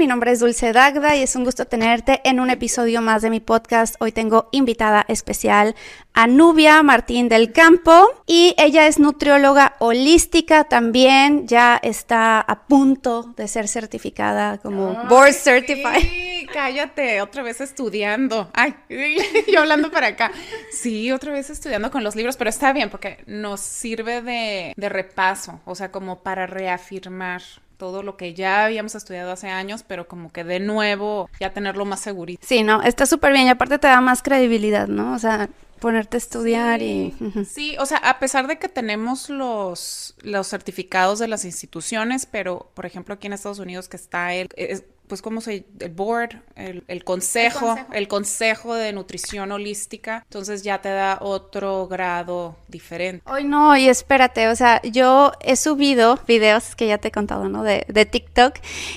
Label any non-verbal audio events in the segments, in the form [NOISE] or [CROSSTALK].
Mi nombre es Dulce Dagda y es un gusto tenerte en un episodio más de mi podcast. Hoy tengo invitada especial a Nubia Martín del Campo y ella es nutrióloga holística también. Ya está a punto de ser certificada como Board Certified. Sí, cállate, otra vez estudiando. Ay, [LAUGHS] yo hablando para acá. Sí, otra vez estudiando con los libros, pero está bien porque nos sirve de, de repaso, o sea, como para reafirmar todo lo que ya habíamos estudiado hace años, pero como que de nuevo ya tenerlo más segurito. Sí, no, está súper bien y aparte te da más credibilidad, ¿no? O sea, ponerte a estudiar y... Sí, o sea, a pesar de que tenemos los, los certificados de las instituciones, pero por ejemplo aquí en Estados Unidos que está el... Es, pues, ¿cómo se El board, el, el, consejo, el, consejo, el consejo, de nutrición holística. Entonces ya te da otro grado diferente. Hoy no, y espérate, o sea, yo he subido videos que ya te he contado, ¿no? De, de TikTok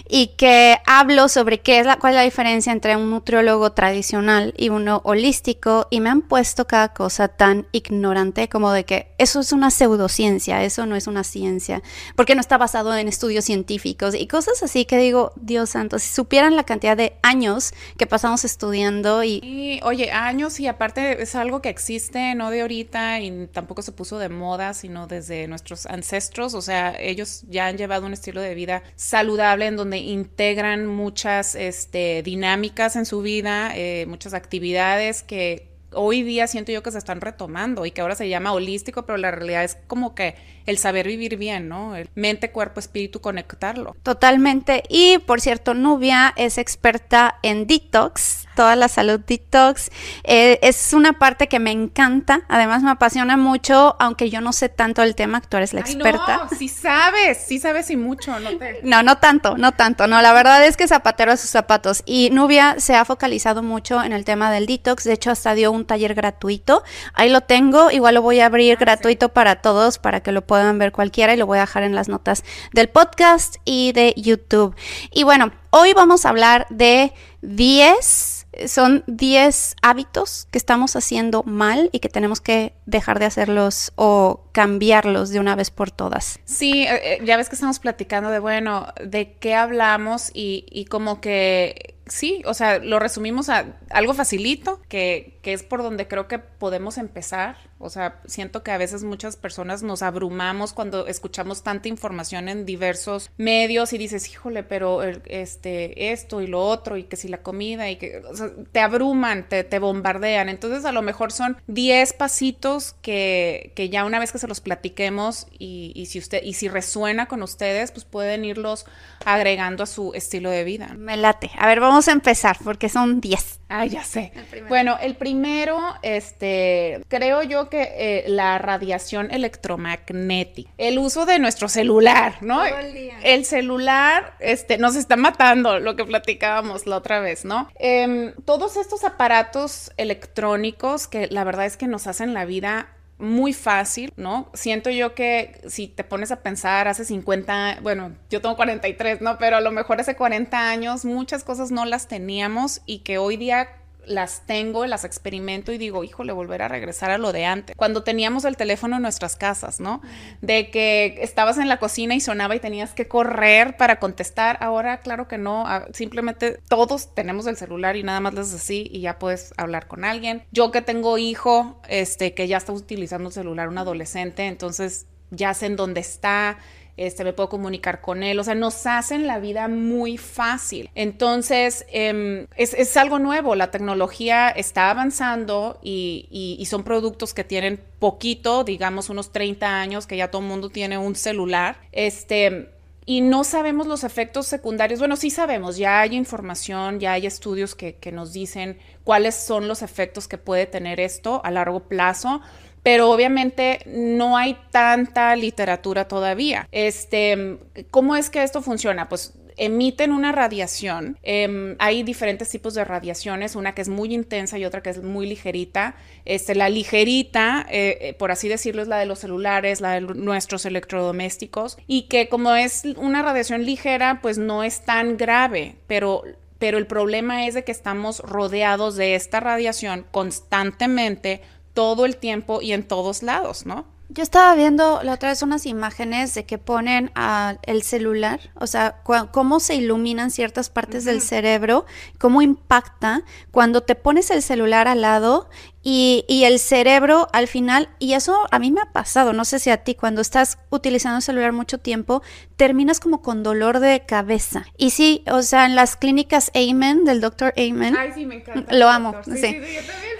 y que hablo sobre qué es la, cuál es la diferencia entre un nutriólogo tradicional y uno holístico y me han puesto cada cosa tan ignorante como de que eso es una pseudociencia, eso no es una ciencia, porque no está basado en estudios científicos y cosas así que digo, Dios santo, si supieran la cantidad de años que pasamos estudiando y... y... oye, años y aparte es algo que existe, no de ahorita y tampoco se puso de moda, sino desde nuestros ancestros, o sea, ellos ya han llevado un estilo de vida saludable en donde integran muchas este, dinámicas en su vida, eh, muchas actividades que hoy día siento yo que se están retomando y que ahora se llama holístico, pero la realidad es como que el saber vivir bien, ¿no? El mente, cuerpo, espíritu, conectarlo. Totalmente. Y por cierto, Nubia es experta en detox, toda la salud detox. Eh, es una parte que me encanta, además me apasiona mucho, aunque yo no sé tanto el tema, tú eres la experta. Ay, no, [LAUGHS] sí sabes, sí sabes y mucho, no te... No, no tanto, no tanto, no, la verdad es que zapatero a sus zapatos. Y Nubia se ha focalizado mucho en el tema del detox, de hecho hasta dio un taller gratuito, ahí lo tengo, igual lo voy a abrir ah, gratuito sí. para todos, para que lo puedan ver cualquiera y lo voy a dejar en las notas del podcast y de YouTube. Y bueno, hoy vamos a hablar de 10 son 10 hábitos que estamos haciendo mal y que tenemos que dejar de hacerlos o cambiarlos de una vez por todas. Sí, eh, ya ves que estamos platicando de, bueno, de qué hablamos y, y como que sí, o sea, lo resumimos a algo facilito, que, que, es por donde creo que podemos empezar. O sea, siento que a veces muchas personas nos abrumamos cuando escuchamos tanta información en diversos medios y dices, híjole, pero este, esto y lo otro, y que si la comida, y que o sea, te abruman, te, te, bombardean. Entonces, a lo mejor son 10 pasitos que, que, ya una vez que se los platiquemos y, y, si usted, y si resuena con ustedes, pues pueden irlos agregando a su estilo de vida. Me late. A ver, vamos a empezar porque son 10. Ah, ya sé. El bueno, el primero, este, creo yo que eh, la radiación electromagnética, el uso de nuestro celular, ¿no? Todo el, día. el celular, este, nos está matando, lo que platicábamos la otra vez, ¿no? Eh, todos estos aparatos electrónicos que la verdad es que nos hacen la vida muy fácil, ¿no? Siento yo que si te pones a pensar hace 50, bueno, yo tengo 43, ¿no? Pero a lo mejor hace 40 años muchas cosas no las teníamos y que hoy día las tengo, las experimento y digo, híjole, volver a regresar a lo de antes. Cuando teníamos el teléfono en nuestras casas, ¿no? De que estabas en la cocina y sonaba y tenías que correr para contestar. Ahora, claro que no, ah, simplemente todos tenemos el celular y nada más les así y ya puedes hablar con alguien. Yo que tengo hijo, este, que ya está utilizando el celular, un adolescente, entonces ya sé en dónde está este, me puedo comunicar con él, o sea, nos hacen la vida muy fácil. Entonces, eh, es, es, algo nuevo, la tecnología está avanzando y, y, y, son productos que tienen poquito, digamos unos 30 años, que ya todo el mundo tiene un celular. Este, y no sabemos los efectos secundarios. Bueno, sí sabemos, ya hay información, ya hay estudios que, que nos dicen cuáles son los efectos que puede tener esto a largo plazo pero obviamente no hay tanta literatura todavía. Este, ¿Cómo es que esto funciona? Pues emiten una radiación. Eh, hay diferentes tipos de radiaciones, una que es muy intensa y otra que es muy ligerita. Este, la ligerita, eh, por así decirlo, es la de los celulares, la de nuestros electrodomésticos, y que como es una radiación ligera, pues no es tan grave, pero pero el problema es de que estamos rodeados de esta radiación constantemente todo el tiempo y en todos lados, ¿no? Yo estaba viendo la otra vez unas imágenes de que ponen a el celular, o sea, cómo se iluminan ciertas partes del cerebro, cómo impacta cuando te pones el celular al lado y, y, el cerebro al final, y eso a mí me ha pasado, no sé si a ti, cuando estás utilizando el celular mucho tiempo, terminas como con dolor de cabeza. Y sí, o sea, en las clínicas Amen, del doctor Amen, Ay, sí, me encanta. Lo amo, sí. sí.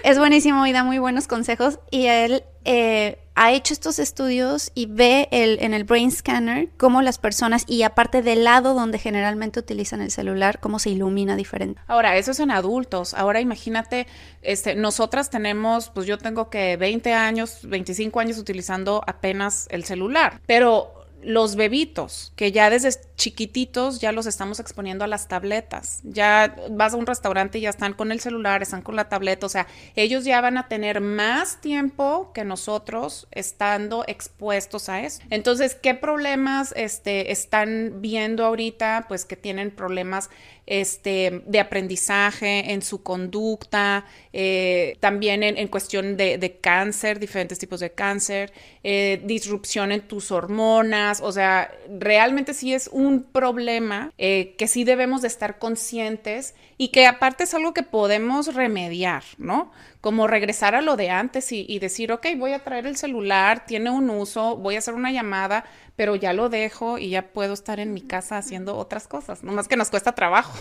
es buenísimo y da muy buenos consejos. Y él eh, ha hecho estos estudios y ve en el brain scanner cómo las personas, y aparte del lado donde generalmente utilizan el celular, cómo se ilumina diferente. Ahora, eso es en adultos. Ahora imagínate, este, nosotras tenemos, pues yo tengo que 20 años, 25 años utilizando apenas el celular, pero los bebitos, que ya desde chiquititos ya los estamos exponiendo a las tabletas. Ya vas a un restaurante y ya están con el celular, están con la tableta, o sea, ellos ya van a tener más tiempo que nosotros estando expuestos a eso. Entonces, ¿qué problemas este, están viendo ahorita? Pues que tienen problemas este, de aprendizaje en su conducta, eh, también en, cuestión de, cáncer, diferentes tipos de cáncer, eh, disrupción en tus hormonas, o sea, realmente sí es un problema eh, que sí debemos de estar conscientes y que aparte es algo que podemos remediar, ¿no? Como regresar a lo de antes y, y decir, ok, voy a traer el celular, tiene un uso, voy a hacer una llamada, pero ya lo dejo y ya puedo estar en mi casa haciendo otras cosas, nomás que nos cuesta trabajo.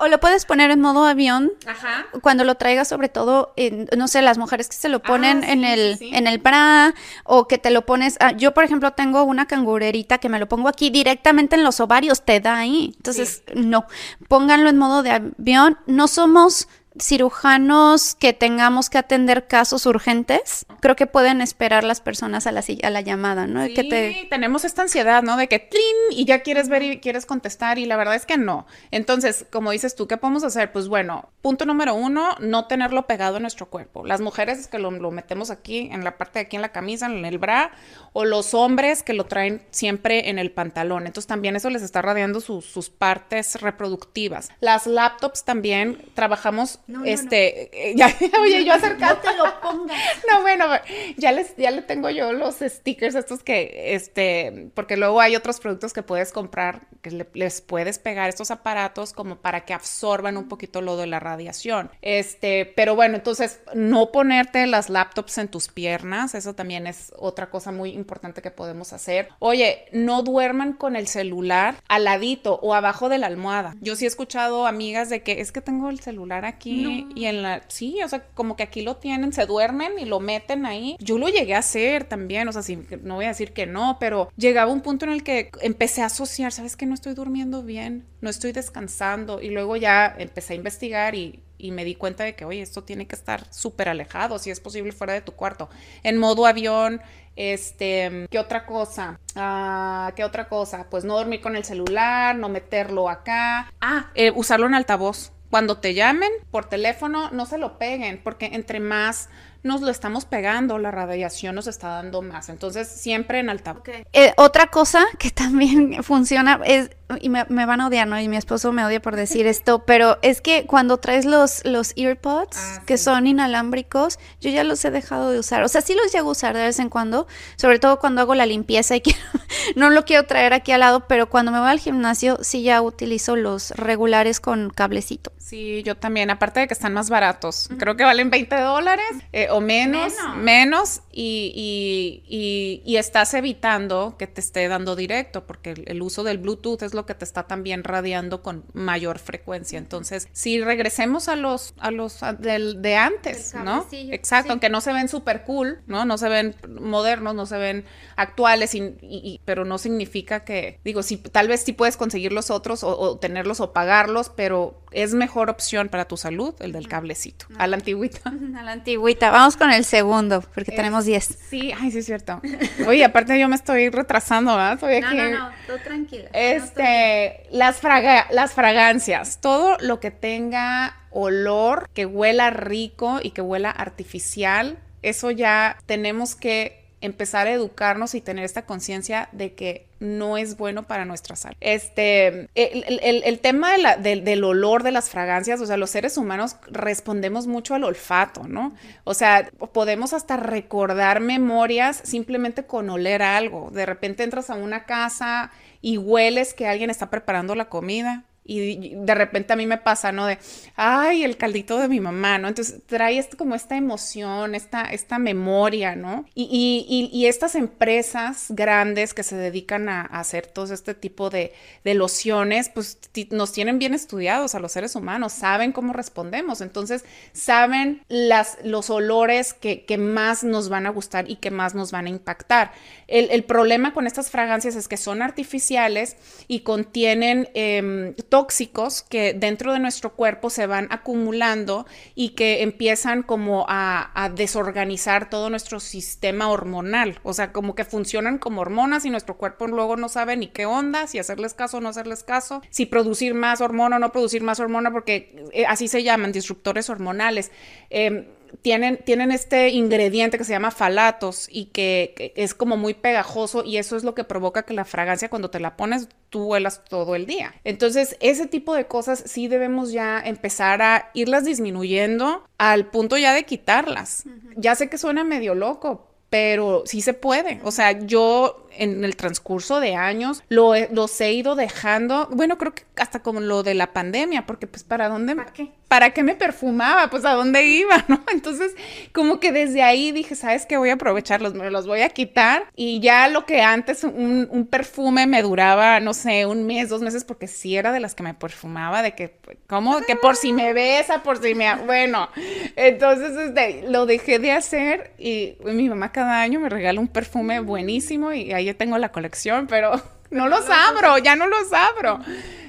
O, lo puedes poner en modo avión Ajá. cuando lo traigas, sobre todo, no sé, las mujeres que se lo ponen ah, en, el, en el bra o que te lo pones. Ah, yo, por ejemplo, tengo una cangurerita que me lo pongo aquí directamente en los ovarios, te da ahí. Entonces, no, pónganlo en modo de avión. No somos cirujanos que tengamos que atender casos urgentes, creo que pueden esperar las personas a la, a la llamada, ¿no? Sí, que tenemos esta ansiedad, ¿no? De que y ya quieres ver y quieres contestar y la verdad es que no. Entonces, como dices tú, ¿qué podemos hacer? Pues bueno, punto número uno, no tenerlo pegado en nuestro cuerpo. Las mujeres que lo, metemos aquí, en la parte de aquí en la camisa, en el bra, o los hombres que lo traen siempre en el pantalón. Entonces también eso les está radiando sus partes reproductivas. Las laptops también trabajamos este, eh, ya, [LAUGHS] oye, yo acercate. No lo pongas. [LAUGHS] No, bueno, ya les, ya le tengo yo los stickers estos que, este, porque luego hay otros productos que puedes comprar que les puedes pegar estos aparatos como para que absorban un poquito lo de la radiación. Este, pero bueno, entonces no ponerte las laptops en tus piernas, eso también es otra cosa muy importante que podemos hacer. Oye, no duerman con el celular al ladito o abajo de la almohada. Yo sí he escuchado amigas de que es que tengo el celular aquí y en la, sí, o sea, como que aquí lo tienen, se duermen y lo meten ahí. Yo lo llegué a hacer también, o sea, sí, no voy a decir que no, pero llegaba un punto en el que empecé a asociar, ¿sabes que No estoy durmiendo bien, no estoy descansando y luego ya empecé a investigar y, me di cuenta de que, oye, esto tiene que estar súper alejado, si es posible fuera de tu cuarto, en modo avión, este, ¿qué otra cosa? Ah, ¿Qué otra cosa? Pues no dormir con el celular, no meterlo acá. Ah, eh, usarlo en altavoz. Cuando te llamen por teléfono, no se lo peguen, porque entre más nos lo estamos pegando, la radiación nos está dando más. Entonces, siempre en altavoz. Eh, otra cosa [LAUGHS] que también funciona es y me, van a odiar, ¿no? Y mi esposo me odia por decir [LAUGHS] esto, pero es que cuando traes los, los earpods, ah, que son inalámbricos, yo ya los he dejado de usar. O sea, sí los llego a usar de vez en cuando, sobre todo cuando hago la limpieza y [LAUGHS] quiero, no lo quiero traer aquí al lado, pero cuando me voy al gimnasio, sí ya utilizo los regulares con cablecito. Sí, yo también, aparte de que están más baratos, creo que valen 20 dólares eh, o menos, menos, y, y, y, estás evitando que te esté dando directo, porque el, el uso del Bluetooth es lo que te está también radiando con mayor frecuencia. Entonces, si regresemos a los, a los del, de antes, ¿no? Exacto, aunque no se ven súper cool, ¿no? No se ven modernos, no se ven actuales, y, pero no significa que, digo, si tal vez sí puedes conseguir los otros o, tenerlos o pagarlos, pero es mejor opción para tu salud el del cablecito. A la antigüita. [LAUGHS] A la antigüita. Vamos con el segundo, porque tenemos 10. Sí, ay, sí es cierto. Oye, aparte yo me estoy retrasando, ¿verdad? no, no, no, todo tranquila. Este, las, las fragancias, todo lo que tenga olor, que huela rico y que huela artificial, eso ya tenemos que empezar a educarnos y tener esta conciencia de que no es bueno para nuestra salud. Este, el, tema del olor de las fragancias, o sea, los seres humanos respondemos mucho al olfato, ¿no? O sea, podemos hasta recordar memorias simplemente con oler algo. De repente entras a una casa y hueles que alguien está preparando la comida y de repente a mí me pasa, ¿no? De, ay, el caldito de mi mamá, ¿no? Entonces trae esto, como esta emoción, esta, esta memoria, ¿no? Y, y, estas empresas grandes que se dedican a, hacer todo este tipo de, de lociones, pues nos tienen bien estudiados a los seres humanos, saben cómo respondemos, entonces saben las, los olores que, que más nos van a gustar y que más nos van a impactar. El, el problema con estas fragancias es que son artificiales y contienen eh, tóxicos que dentro de nuestro cuerpo se van acumulando y que empiezan como a, desorganizar todo nuestro sistema hormonal. O sea, como que funcionan como hormonas y nuestro cuerpo luego no sabe ni qué onda, si hacerles caso o no hacerles caso, si producir más hormona o no producir más hormona, porque eh, así se llaman, disruptores hormonales. Em, tienen, tienen este ingrediente que se llama falatos y que, es como muy pegajoso y eso es lo que provoca que la fragancia cuando te la pones tú huelas todo el día. Entonces, ese tipo de cosas sí debemos ya empezar a irlas disminuyendo al punto ya de quitarlas. Ya sé que suena medio loco, pero sí se puede. O sea, yo en el transcurso de años lo los he ido dejando, bueno, creo que hasta como lo de la pandemia, porque pues para dónde, ¿para qué? ¿Para qué me perfumaba? Pues a dónde iba, [LAUGHS] ¿no? Entonces, como que desde ahí dije, ¿sabes qué? Voy a aprovecharlos, me los voy a quitar y ya lo que antes un, un perfume me duraba, no sé, un mes, dos meses, porque sí era de las que me perfumaba, de que, ¿cómo? Que por si me besa, por si me... Bueno, entonces este, lo dejé de hacer y mi mamá cada año me regala un perfume buenísimo y ahí tengo la colección, pero [LAUGHS] no los abro, ya no los abro.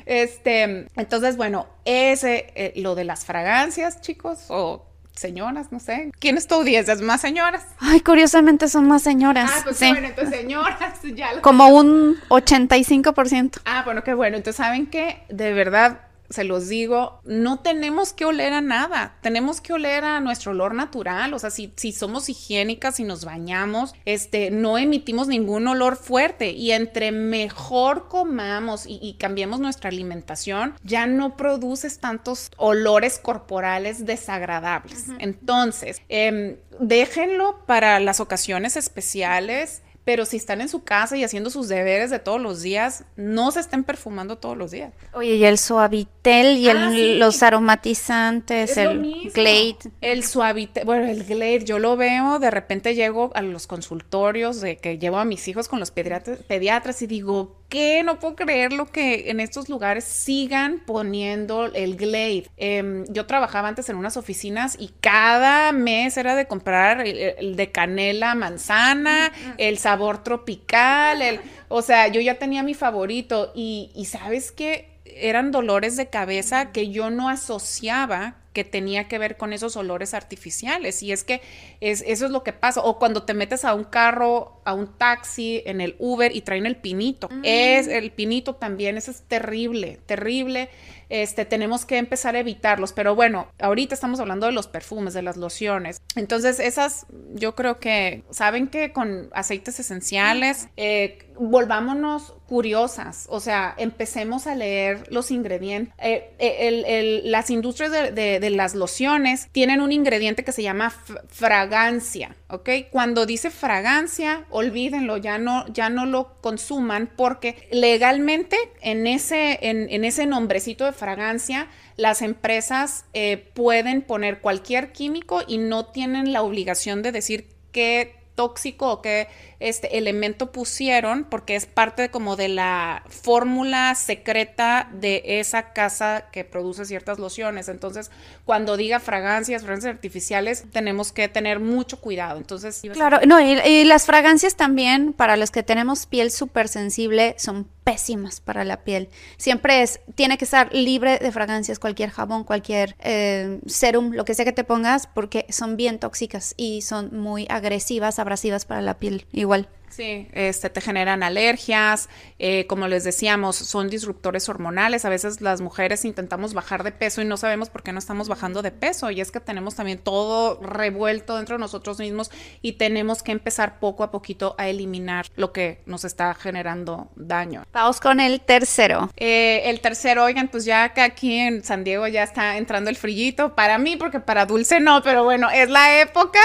Este, entonces, bueno, ese, eh, lo de las fragancias, chicos, o señoras, no sé. ¿Quién es tu audiencia? ¿Es más señoras? Ay, curiosamente son más señoras. Ah, pues sí. bueno, entonces señoras, [LAUGHS] ya. Como un 85%. Ah, bueno, qué bueno. Entonces, ¿saben qué? De verdad, se los digo, no tenemos que oler a nada, tenemos que oler a nuestro olor natural, o sea, si, si somos higiénicas y nos bañamos, este, no emitimos ningún olor fuerte. Y entre mejor comamos y, cambiemos nuestra alimentación, ya no produces tantos olores corporales desagradables. Entonces, em, déjenlo para las ocasiones especiales pero si están en su casa y haciendo sus deberes de todos los días, no se estén perfumando todos los días. Oye, y el suavitel y ah, los aromatizantes, el Glade. El suavitel, bueno, el Glade, yo lo veo, de repente llego a los consultorios de que llevo a mis hijos con los pediatras, pediatras y digo, qué? No puedo creer lo que en estos lugares sigan poniendo el Glade. Em, yo trabajaba antes en unas oficinas y cada mes era de comprar el, de canela manzana, el sabor tropical, el, o sea, yo ya tenía mi favorito y, y sabes que eran dolores de cabeza que yo no asociaba que tenía que ver con esos olores artificiales. Y es que es, eso es lo que pasa. O cuando te metes a un carro, a un taxi, en el Uber y traen el pinito. Mm. Es el pinito también, eso es terrible, terrible este, tenemos que empezar a evitarlos. Pero bueno, ahorita estamos hablando de los perfumes, de las lociones. Entonces, esas yo creo que, saben que con aceites esenciales, eh, volvámonos curiosas, o sea, empecemos a leer los ingredientes. Eh, eh, las industrias de, las lociones tienen un ingrediente que se llama fragancia, ¿ok? Cuando dice fragancia, olvídenlo, ya no, ya no lo consuman porque legalmente en ese, en, ese nombrecito de fragancia, las empresas eh, pueden poner cualquier químico y no tienen la obligación de decir qué tóxico o qué este elemento pusieron porque es parte como de la fórmula secreta de esa casa que produce ciertas lociones. Entonces, cuando diga fragancias, fragancias artificiales, tenemos que tener mucho cuidado. Entonces, claro, no, y, las fragancias también para los que tenemos piel súper sensible son pésimas para la piel. Siempre es, tiene que estar libre de fragancias, cualquier jabón, cualquier eh, serum, lo que sea que te pongas, porque son bien tóxicas y son muy agresivas, abrasivas para la piel. الدول. Sí, este, te generan alergias, eh, como les decíamos, son disruptores hormonales. A veces las mujeres intentamos bajar de peso y no sabemos por qué no estamos bajando de peso. Y es que tenemos también todo revuelto dentro de nosotros mismos y tenemos que empezar poco a poquito a eliminar lo que nos está generando daño. Vamos con el tercero. Eh, el tercero, oigan, pues ya que aquí en San Diego ya está entrando el frillito para mí, porque para Dulce no, pero bueno, es la época.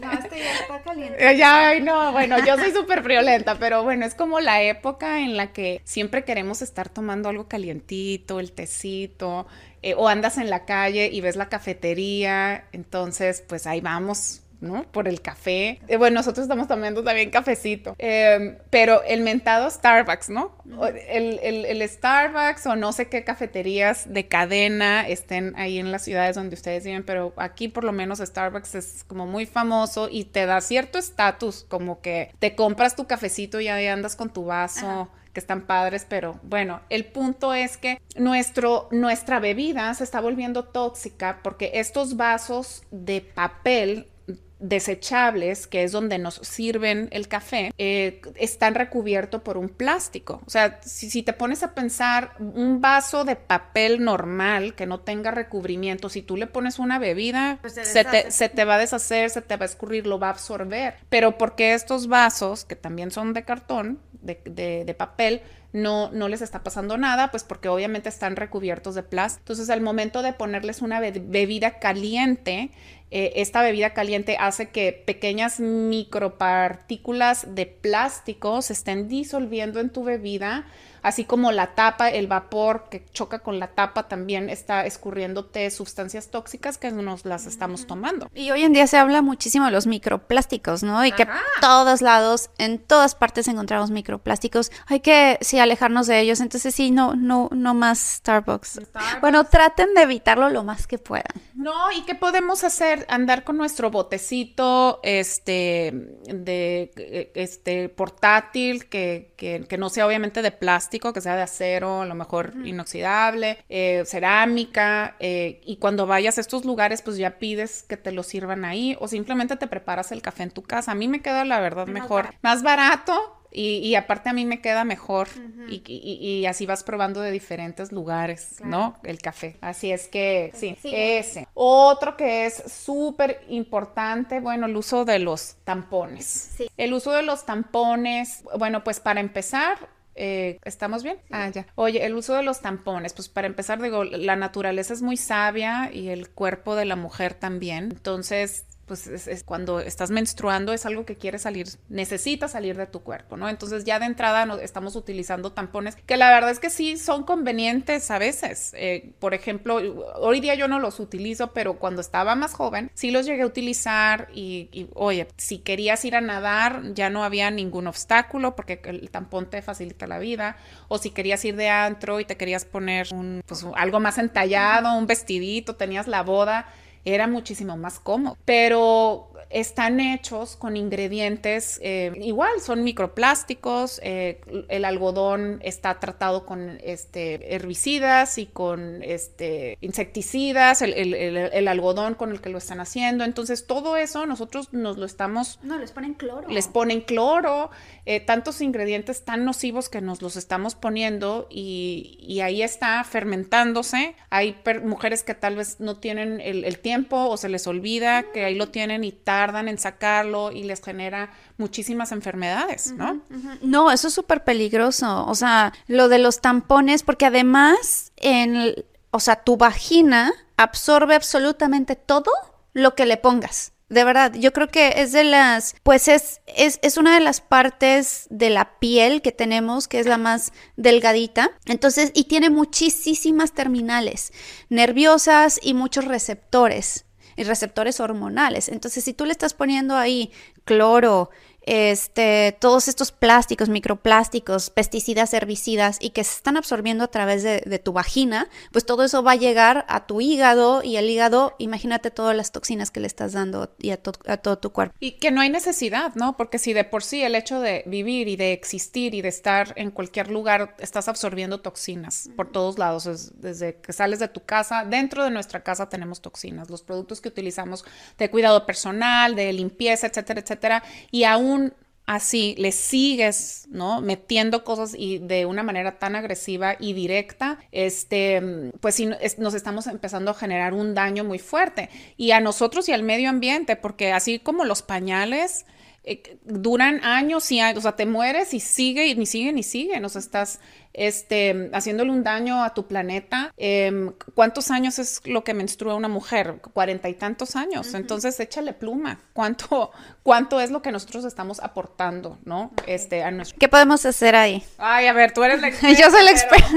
No, este ya está caliente. [LAUGHS] ya, no, bueno, yo soy súper friolenta, pero bueno, es como la época en la que siempre queremos estar tomando algo calientito, el tecito, eh, o andas en la calle y ves la cafetería, entonces pues ahí vamos ¿no? Por el café. Eh, bueno, nosotros estamos tomando también cafecito. Em, pero el mentado Starbucks, ¿no? El, el, Starbucks o no sé qué cafeterías de cadena estén ahí en las ciudades donde ustedes viven, pero aquí por lo menos Starbucks es como muy famoso y te da cierto estatus, como que te compras tu cafecito y ahí andas con tu vaso. que están padres, pero bueno, el punto es que nuestro, nuestra bebida se está volviendo tóxica porque estos vasos de papel desechables, que es donde nos sirven el café, eh, están recubiertos por un plástico. O sea, si, te pones a pensar un vaso de papel normal que no tenga recubrimiento, si tú le pones una bebida, pues se, te, va a deshacer, se te va a escurrir, lo va a absorber. Pero porque estos vasos, que también son de cartón, de, papel, no, no les está pasando nada, pues porque obviamente están recubiertos de plástico. Entonces, al momento de ponerles una bebida caliente, eh, esta bebida caliente hace que pequeñas micropartículas de plástico se estén disolviendo en tu bebida así como la tapa, el vapor que choca con la tapa también está escurriéndote sustancias tóxicas que nos las estamos tomando. Y hoy en día se habla muchísimo de los microplásticos, ¿no? Y que todos lados, en todas partes encontramos microplásticos. Hay que sí alejarnos de ellos, entonces sí, no no no más Starbucks. Bueno, traten de evitarlo lo más que puedan. No, ¿y qué podemos hacer? Andar con nuestro botecito este de este portátil que, que no sea obviamente de plástico que sea de acero, a lo mejor inoxidable, eh, cerámica, eh, y cuando vayas a estos lugares, pues ya pides que te lo sirvan ahí o simplemente te preparas el café en tu casa. A mí me queda la verdad mejor, más barato y, aparte a mí me queda mejor y, así vas probando de diferentes lugares, ¿no? El café. Así es que sí, ese. Otro que es súper importante, bueno, el uso de los tampones. El uso de los tampones, bueno, pues para empezar, eh, ¿Estamos bien? Ah, ya. Oye, el uso de los tampones, pues para empezar, digo, la naturaleza es muy sabia y el cuerpo de la mujer también. Entonces, pues es, cuando estás menstruando es algo que quiere salir, necesita salir de tu cuerpo, ¿no? Entonces ya de entrada estamos utilizando tampones que la verdad es que sí son convenientes a veces. Eh, por ejemplo, hoy día yo no los utilizo, pero cuando estaba más joven sí los llegué a utilizar y, oye, si querías ir a nadar ya no había ningún obstáculo porque el tampón te facilita la vida o si querías ir de antro y te querías poner un, pues, algo más entallado, un vestidito, tenías la boda era muchísimo más cómodo. Pero están hechos con ingredientes eh, igual, son microplásticos, eh, el algodón está tratado con este, herbicidas y con este, insecticidas, el, algodón con el que lo están haciendo, entonces todo eso nosotros nos lo estamos... No, les ponen cloro. Les ponen cloro, eh, tantos ingredientes tan nocivos que nos los estamos poniendo y, y ahí está fermentándose. Hay mujeres que tal vez no tienen el, tiempo o se les olvida que ahí lo tienen y tal tardan en sacarlo y les genera muchísimas enfermedades, ¿no? No, eso es súper peligroso. O sea, lo de los tampones, porque además, en, o sea, tu vagina absorbe absolutamente todo lo que le pongas. De verdad, yo creo que es de las, pues es, es, es, una de las partes de la piel que tenemos, que es la más delgadita. Entonces, y tiene muchísimas terminales nerviosas y muchos receptores receptores hormonales. Entonces, si tú le estás poniendo ahí cloro, este, todos estos plásticos, microplásticos, pesticidas, herbicidas y que se están absorbiendo a través de, tu vagina, pues todo eso va a llegar a tu hígado y el hígado, imagínate todas las toxinas que le estás dando y a, todo tu cuerpo. Y que no hay necesidad, ¿no? Porque si de por sí el hecho de vivir y de existir y de estar en cualquier lugar, estás absorbiendo toxinas por todos lados, desde que sales de tu casa, dentro de nuestra casa tenemos toxinas, los productos que utilizamos de cuidado personal, de limpieza, etcétera, etcétera, y aún así le sigues, ¿no? Metiendo cosas y de una manera tan agresiva y directa, este, pues nos estamos empezando a generar un daño muy fuerte. Y a nosotros y al medio ambiente, porque así como los pañales, eh, duran años y años, o sea, te mueres y sigue y ni sigue ni sigue, nos estás este, haciéndole un daño a tu planeta. Em, ¿Cuántos años es lo que menstrua una mujer? Cuarenta y tantos años. Entonces, échale pluma. ¿Cuánto, ¿Cuánto es lo que nosotros estamos aportando, no? Este, a ¿Qué podemos hacer ahí? Ay, a ver, tú eres la [LAUGHS] experta. Yo soy la experta.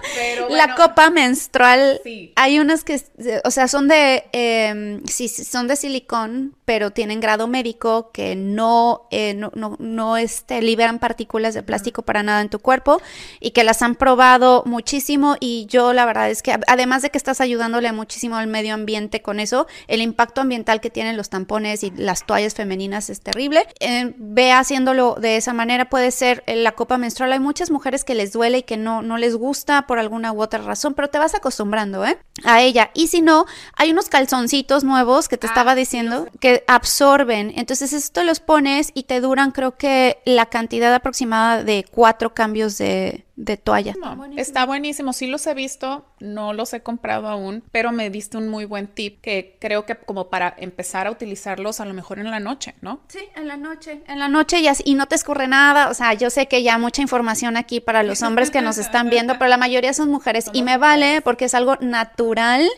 [LAUGHS] la copa menstrual. Hay unas que, o sea, son de, eh, sí, son de silicón, pero tienen grado médico que no, eh, no, no, no este, liberan partículas de plástico para nada en tu cuerpo y que las han probado muchísimo y yo la verdad es que además de que estás ayudándole muchísimo al medio ambiente con eso, el impacto ambiental que tienen los tampones y las toallas femeninas es terrible. Eh, ve haciéndolo de esa manera, puede ser eh, la copa menstrual. Hay muchas mujeres que les duele y que no, no les gusta por alguna u otra razón, pero te vas acostumbrando ¿eh? a ella. Y si no, hay unos calzoncitos nuevos que te ah, estaba diciendo que absorben. Entonces esto los pones y te duran creo que la cantidad aproximada de cuatro cambios de, de toalla. está buenísimo, sí los he visto, no los he comprado aún, pero me diste un muy buen tip que creo que como para empezar a utilizarlos a lo mejor en la noche, ¿no? Sí, en la noche, en la noche y, y no te escurre nada, o sea, yo sé que ya mucha información aquí para los hombres que nos están viendo, pero la mayoría son mujeres y me vale porque es algo natural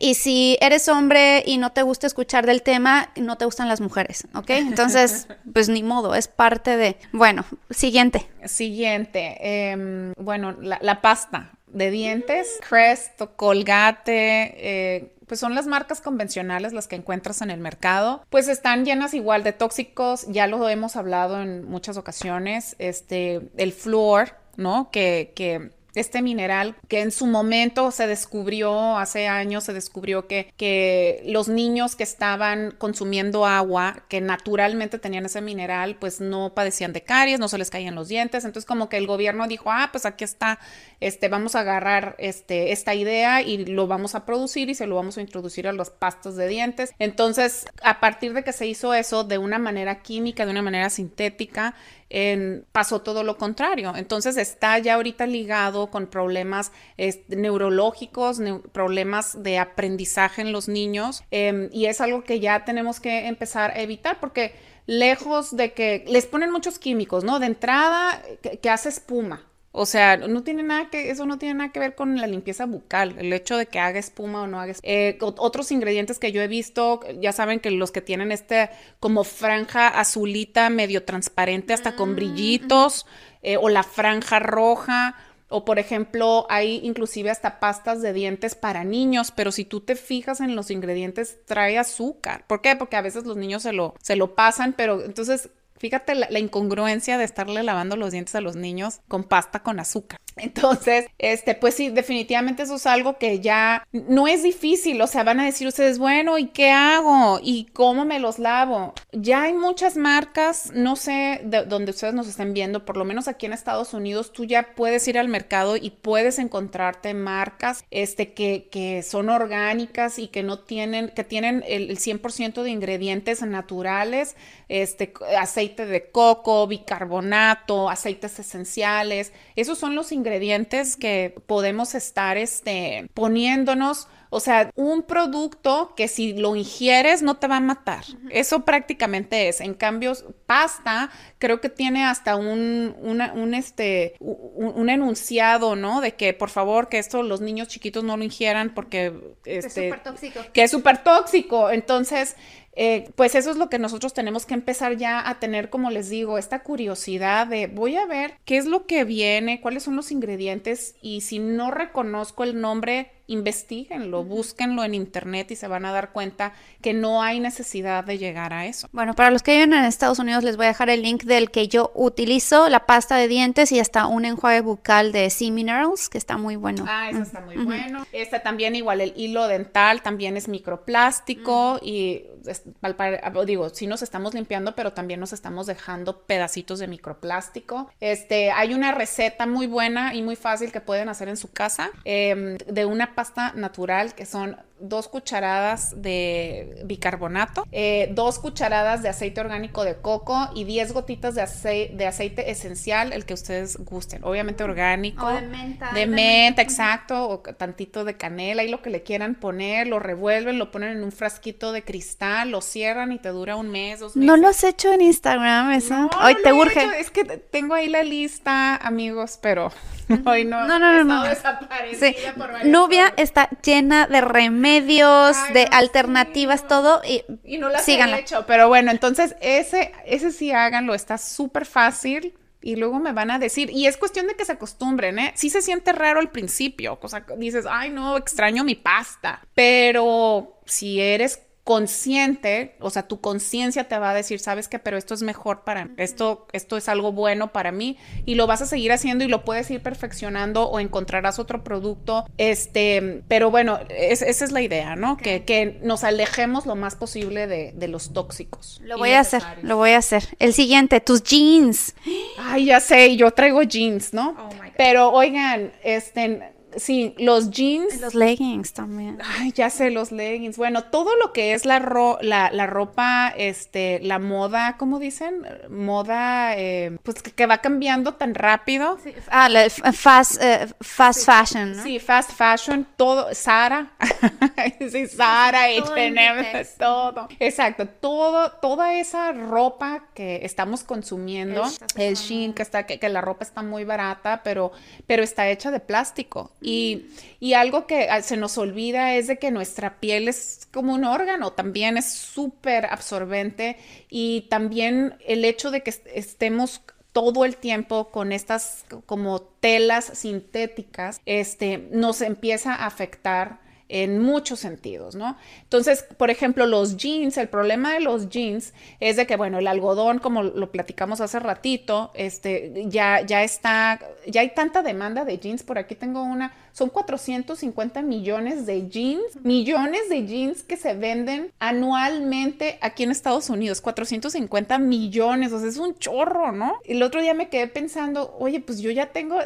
y si eres hombre y no te gusta escuchar del tema, no te gustan las mujeres, ¿ok? Entonces, [LAUGHS] pues ni modo, es parte de... Bueno, siguiente. Siguiente. Eh, bueno, la, pasta de dientes, Crest, Colgate, eh, pues son las marcas convencionales las que encuentras en el mercado, pues están llenas igual de tóxicos, ya lo hemos hablado en muchas ocasiones, este, el flúor, ¿no? Que, que este mineral que en su momento se descubrió, hace años se descubrió que, que los niños que estaban consumiendo agua, que naturalmente tenían ese mineral, pues no padecían de caries, no se les caían los dientes. Entonces como que el gobierno dijo, ah, pues aquí está, este, vamos a agarrar este, esta idea y lo vamos a producir y se lo vamos a introducir a las pastas de dientes. Entonces, a partir de que se hizo eso de una manera química, de una manera sintética, pasó todo lo contrario. Entonces está ya ahorita ligado con problemas neurológicos, problemas de aprendizaje en los niños em, y es algo que ya tenemos que empezar a evitar porque lejos de que les ponen muchos químicos, ¿no? De entrada que hace espuma. O sea, no tiene nada que, eso no tiene nada que ver con la limpieza bucal, el hecho de que haga espuma o no haga eh, otros ingredientes que yo he visto, ya saben que los que tienen este como franja azulita medio transparente hasta con mm, brillitos, eh, o la franja roja, o por ejemplo, hay inclusive hasta pastas de dientes para niños, pero si tú te fijas en los ingredientes, trae azúcar. ¿Por qué? Porque a veces los niños se lo, se lo pasan, pero entonces Fíjate la, incongruencia de estarle lavando los dientes a los niños con pasta con azúcar. [LAUGHS] Entonces, este, pues sí, definitivamente eso es algo que ya no es difícil. O sea, van a decir ustedes, bueno, ¿y qué hago? ¿Y cómo me los lavo? Ya hay muchas marcas, no sé de dónde ustedes nos estén viendo, por lo menos aquí en Estados Unidos, tú ya puedes ir al mercado y puedes encontrarte marcas este, que, que son orgánicas y que no tienen, que tienen el, el 100% de ingredientes naturales, este, aceite de coco, bicarbonato, aceites esenciales. Esos son los ingredientes que podemos estar este, poniéndonos. O sea, un producto que si lo ingieres no te va a matar. Eso prácticamente es. En cambio, pasta creo que tiene hasta un, un, este, un, enunciado, ¿no? De que por favor que esto los niños chiquitos no lo ingieran porque este, es súper tóxico. Que es súper tóxico. Entonces, eh, pues eso es lo que nosotros tenemos que empezar ya a tener, como les digo, esta curiosidad de voy a ver qué es lo que viene, cuáles son los ingredientes y si no reconozco el nombre, investiguenlo, búsquenlo en internet y se van a dar cuenta que no hay necesidad de llegar a eso. Bueno, para los que viven en Estados Unidos les voy a dejar el link del que yo utilizo, la pasta de dientes y hasta un enjuague bucal de Sea Minerals, que está muy bueno. Ah, eso está muy bueno. Este también igual el hilo dental también es microplástico y digo, sí nos estamos limpiando, pero también nos estamos dejando pedacitos de microplástico. Este, hay una receta muy buena y muy fácil que pueden hacer en su casa em, de una pasta natural que son dos cucharadas de bicarbonato, eh, dos cucharadas de aceite orgánico de coco y 10 gotitas de, aceite, de aceite esencial, el que ustedes gusten. Obviamente orgánico. O de menta. De menta, exacto, o tantito de canela y lo que le quieran poner, lo revuelven, lo ponen en un frasquito de cristal, lo cierran y te dura un mes, dos meses. ¿No lo has hecho en Instagram eso? Hoy te urge. Es que tengo ahí la lista, amigos, pero [LAUGHS] hoy no. No, no, no. no. Sí. Nubia está llena de remedios, de alternativas, todo. Y, y no las he hecho, pero bueno, entonces ese, ese sí háganlo, está súper fácil y luego me van a decir, y es cuestión de que se acostumbren, ¿eh? Sí se siente raro al principio, cosa dices, ay no, extraño mi pasta, pero si eres consciente, o sea, tu conciencia te va a decir, sabes que, pero esto es mejor para mí, esto, esto es algo bueno para mí y lo vas a seguir haciendo y lo puedes ir perfeccionando o encontrarás otro producto, este, pero bueno, esa es la idea, ¿no? Que, que, nos alejemos lo más posible de, de los tóxicos. Lo voy a hacer, lo voy a hacer. El siguiente, tus jeans. Ay, ya sé, yo traigo jeans, ¿no? Oh pero oigan, este, Sí, los jeans. Los leggings también. Ay, ya sé, los leggings. Bueno, todo lo que es la, la, ropa, este, la moda, ¿cómo dicen? Moda, eh, pues que, va cambiando tan rápido. Ah, la fast, eh, fast fashion, ¿no? Sí, fast fashion, todo, Sara. [LAUGHS] sí, Sara, H&M, todo. Exacto, todo, toda esa ropa que estamos consumiendo, el, Shein, que está, que, que la ropa está muy barata, pero, pero está hecha de plástico. Y, algo que ah, se nos olvida es de que nuestra piel es como un órgano, también es súper absorbente y también el hecho de que estemos todo el tiempo con estas como telas sintéticas, este, nos empieza a afectar en muchos sentidos, ¿no? Entonces, por ejemplo, los jeans, el problema de los jeans es de que, bueno, el algodón, como lo platicamos hace ratito, este, ya, ya está, ya hay tanta demanda de jeans, por aquí tengo una, son 450 millones de jeans, millones de jeans que se venden anualmente aquí en Estados Unidos, 450 millones, o sea, es un chorro, ¿no? El otro día me quedé pensando, oye, pues yo ya tengo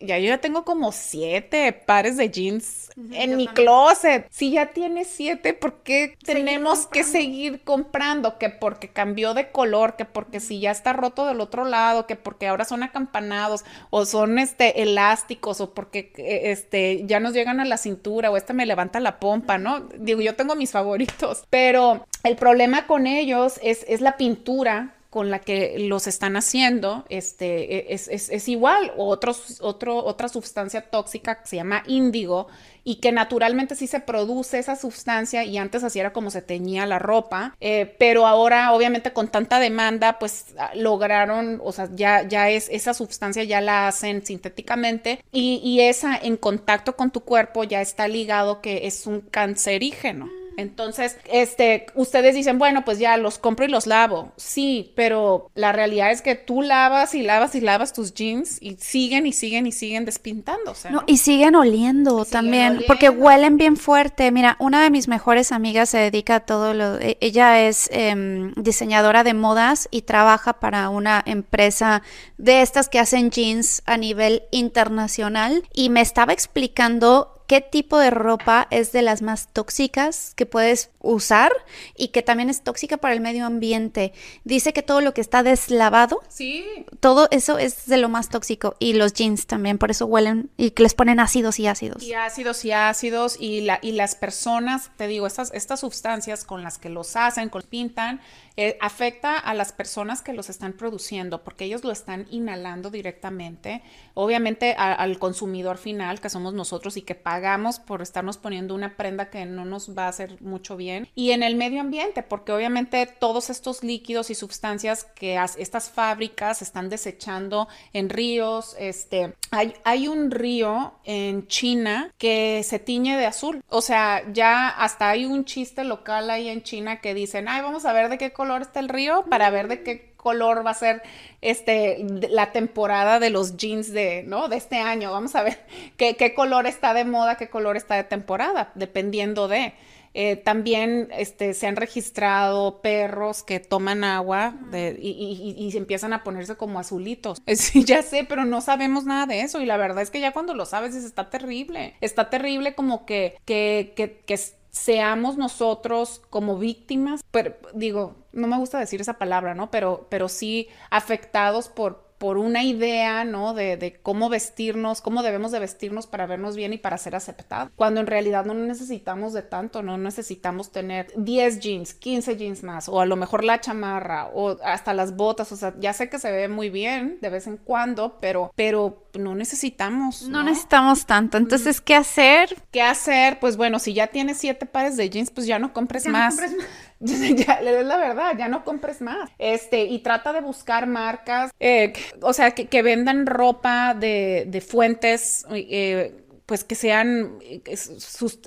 ya yo ya tengo como siete pares de jeans en mi closet. Si ya tienes siete, ¿por qué tenemos que seguir comprando? Que porque cambió de color, que porque si ya está roto del otro lado, que porque ahora son acampanados o son este elásticos o porque eh, este ya nos llegan a la cintura o este me levanta la pompa, ¿no? Digo, yo tengo mis favoritos, pero el problema con ellos es, es la pintura con la que los están haciendo este, e, es, igual, otros, otro, otra sustancia tóxica que se llama índigo y que naturalmente sí se produce esa sustancia y antes así era como se teñía la ropa, eh, pero ahora obviamente con tanta demanda pues ah, lograron, o sea, ya, ya es esa sustancia ya la hacen sintéticamente y esa en contacto con tu cuerpo ya está ligado que es un cancerígeno. Entonces, este, ustedes dicen, bueno, pues ya los compro y los lavo. Sí, pero la realidad es que tú lavas y lavas y lavas tus jeans y siguen y siguen y siguen despintándose. ¿no? y siguen oliendo también, porque huelen bien fuerte. Mira, una de mis mejores amigas se dedica a todo lo. E, ella es em, diseñadora de modas y trabaja para una empresa de estas que hacen jeans a nivel internacional y me estaba explicando qué tipo de ropa es de las más tóxicas que puedes usar y que también es tóxica para el medio ambiente. Dice que todo lo que está deslavado, sí. todo eso es de lo más tóxico y los jeans también, por eso huelen y que les ponen ácidos y ácidos. Y ácidos y ácidos y, la, y las personas, te digo, estas, estas sustancias con las que los hacen, con pintan, eh, afecta a las personas que los están produciendo porque ellos lo están inhalando directamente, obviamente al consumidor final que somos nosotros y que pagamos por estarnos poniendo una prenda que no nos va a hacer mucho bien. Y en el medio ambiente porque obviamente todos estos líquidos y sustancias que estas fábricas están desechando en ríos, este, hay, hay un río en China que se tiñe de azul, o sea, ya hasta hay un chiste local ahí en China que dicen, ay, vamos a ver de qué color color está el río para ver de qué color va a ser este la temporada de los jeans de, ¿no? de este año. Vamos a ver [LAUGHS] qué, qué color está de moda, qué color está de temporada, dependiendo de. Eh, también este, se han registrado perros que toman agua y, y, empiezan a ponerse como azulitos. [LAUGHS] Sí, ya sé, pero no sabemos nada de eso. Y la verdad es que ya cuando lo sabes, está terrible. Está terrible como que, que, que, que seamos nosotros como víctimas, pero digo, no me gusta decir esa palabra, ¿no? Pero, pero sí afectados por, por una idea, ¿no? De, de, cómo vestirnos, cómo debemos de vestirnos para vernos bien y para ser aceptados. Cuando en realidad no necesitamos de tanto, no necesitamos tener 10 jeans, 15 jeans más, o a lo mejor la chamarra, o hasta las botas, o sea, ya sé que se ve muy bien de vez en cuando, pero, pero no necesitamos. No, no necesitamos tanto. Entonces, ¿qué hacer? ¿Qué hacer? Pues bueno, si ya tienes siete pares de jeans, pues ya no compres ya más. No compres más. [LAUGHS] ya, es la verdad, ya no compres más. Este, y trata de buscar marcas, eh, o sea, que, vendan ropa de, de fuentes, eh, pues que sean,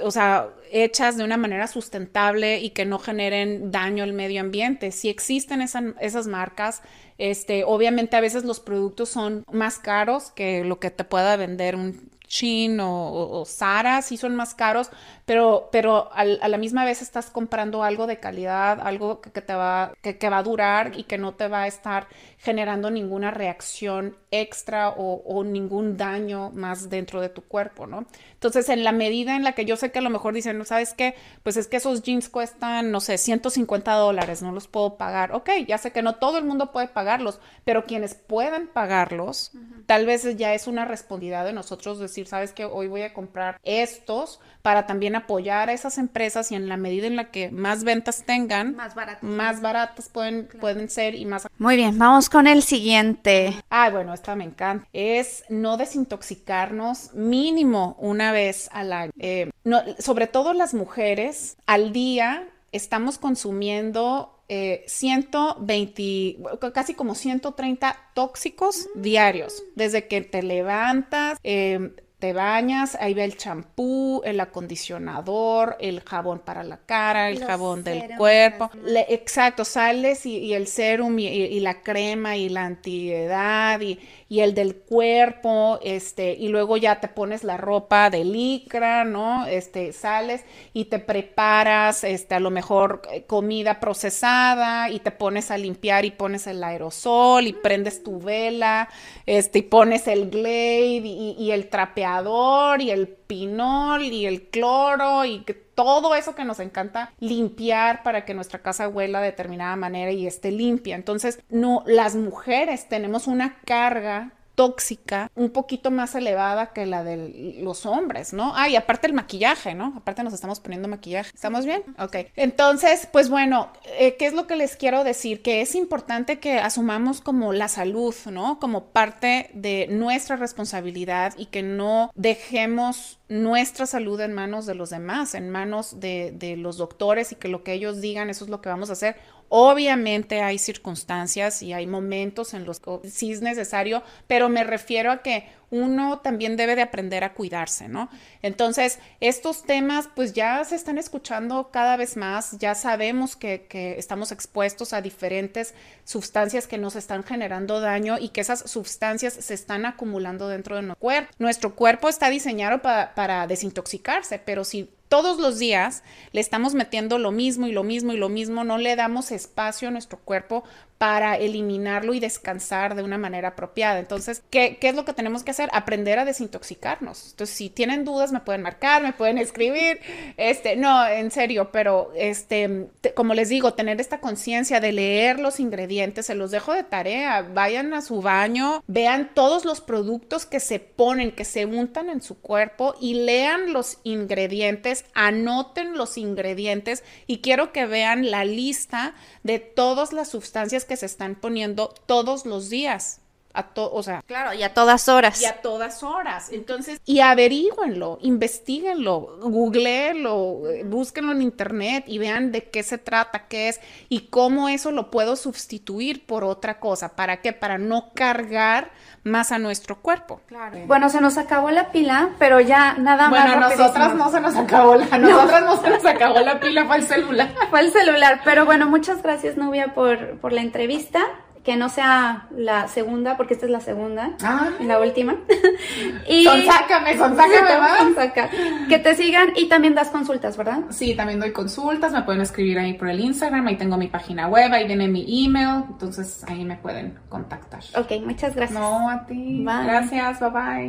o sea, hechas de una manera sustentable y que no generen daño al medio ambiente. Si existen esas marcas, este, obviamente a veces los productos son más caros que lo que te pueda vender un Chin o, Sara, sí son más caros, pero, pero a, la misma vez estás comprando algo de calidad, algo que, te va, que, va a durar y que no te va a estar generando ninguna reacción extra o, ningún daño más dentro de tu cuerpo, ¿no? Entonces, en la medida en la que yo sé que a lo mejor dicen, ¿no sabes qué? Pues es que esos jeans cuestan, no sé, 150 dólares, no los puedo pagar. Ok, ya sé que no todo el mundo puede pagarlos, pero quienes pueden pagarlos, tal vez ya es una responsabilidad de nosotros decir, ¿sabes qué? Hoy voy a comprar estos para también apoyar a esas empresas y en la medida en la que más ventas tengan, más baratas, más baratas pueden, pueden ser y más... Muy bien, vamos con el siguiente. Ah, bueno, esta me encanta. Es no desintoxicarnos mínimo una vez al año. Eh, no, sobre todo las mujeres, al día estamos consumiendo 120, eh, casi como 130 tóxicos diarios, desde que te levantas, eh, te bañas, ahí va el champú, el acondicionador, el jabón para la cara, el jabón del cuerpo. exacto, sales y, el serum y, la crema y la antiedad y, y, el del cuerpo, este, y luego ya te pones la ropa de licra, ¿no? Este, sales y te preparas, este, a lo mejor eh, comida procesada y te pones a limpiar y pones el aerosol y prendes tu vela, este, y pones el glade y el trapeador y el pinol y el cloro y todo eso que nos encanta limpiar para que nuestra casa huela de determinada manera y esté limpia. Entonces, no, las mujeres tenemos una carga tóxica un poquito más elevada que la de los hombres, ¿no? Ah, y aparte el maquillaje, ¿no? Aparte nos estamos poniendo maquillaje. ¿Estamos bien? Ok. Entonces, pues bueno, eh, ¿qué es lo que les quiero decir? Que es importante que asumamos como la salud, ¿no? Como parte de nuestra responsabilidad y que no dejemos nuestra salud en manos de los demás, en manos de, de los doctores y que lo que ellos digan, eso es lo que vamos a hacer Obviamente hay circunstancias y hay momentos en los que sí es necesario, pero me refiero a que uno también debe de aprender a cuidarse, ¿no? Entonces, estos temas pues ya se están escuchando cada vez más, ya sabemos que, que estamos expuestos a diferentes sustancias que nos están generando daño y que esas sustancias se están acumulando dentro de nuestro cuerpo. Nuestro cuerpo está diseñado para, para desintoxicarse, pero si todos los días le estamos metiendo lo mismo y lo mismo y lo mismo, no le damos espacio a nuestro cuerpo para eliminarlo y descansar de una manera apropiada. Entonces, ¿qué, ¿qué, es lo que tenemos que hacer? Aprender a desintoxicarnos. Entonces, si tienen dudas, me pueden marcar, me pueden escribir. Este, no, en serio, pero este, como les digo, tener esta conciencia de leer los ingredientes, se los dejo de tarea. Vayan a su baño, vean todos los productos que se ponen, que se untan en su cuerpo y lean los ingredientes, anoten los ingredientes y quiero que vean la lista de todas las sustancias que se están poniendo todos los días. A to o sea, claro, y a todas horas. Y a todas horas. Entonces, y averíguenlo, investiguenlo, googleenlo, búsquenlo en internet y vean de qué se trata, qué es y cómo eso lo puedo sustituir por otra cosa. ¿Para qué? Para no cargar más a nuestro cuerpo. Claro. Bueno, se nos acabó la pila, pero ya nada más. Bueno, nosotras no se nos acabó la, nosotras no. se nos acabó la pila, fue el celular. Fue el celular, pero bueno, muchas gracias, Nubia, por, por la entrevista que no sea la segunda, porque esta es la segunda, ah. la última. [LAUGHS] y sonsácame, sonsácame más. [LAUGHS] Que te sigan y también das consultas, ¿verdad? Sí, también doy consultas, me pueden escribir ahí por el Instagram, ahí tengo mi página web, ahí viene mi email, entonces ahí me pueden contactar. Ok, muchas gracias. No, a ti. Gracias, bye bye.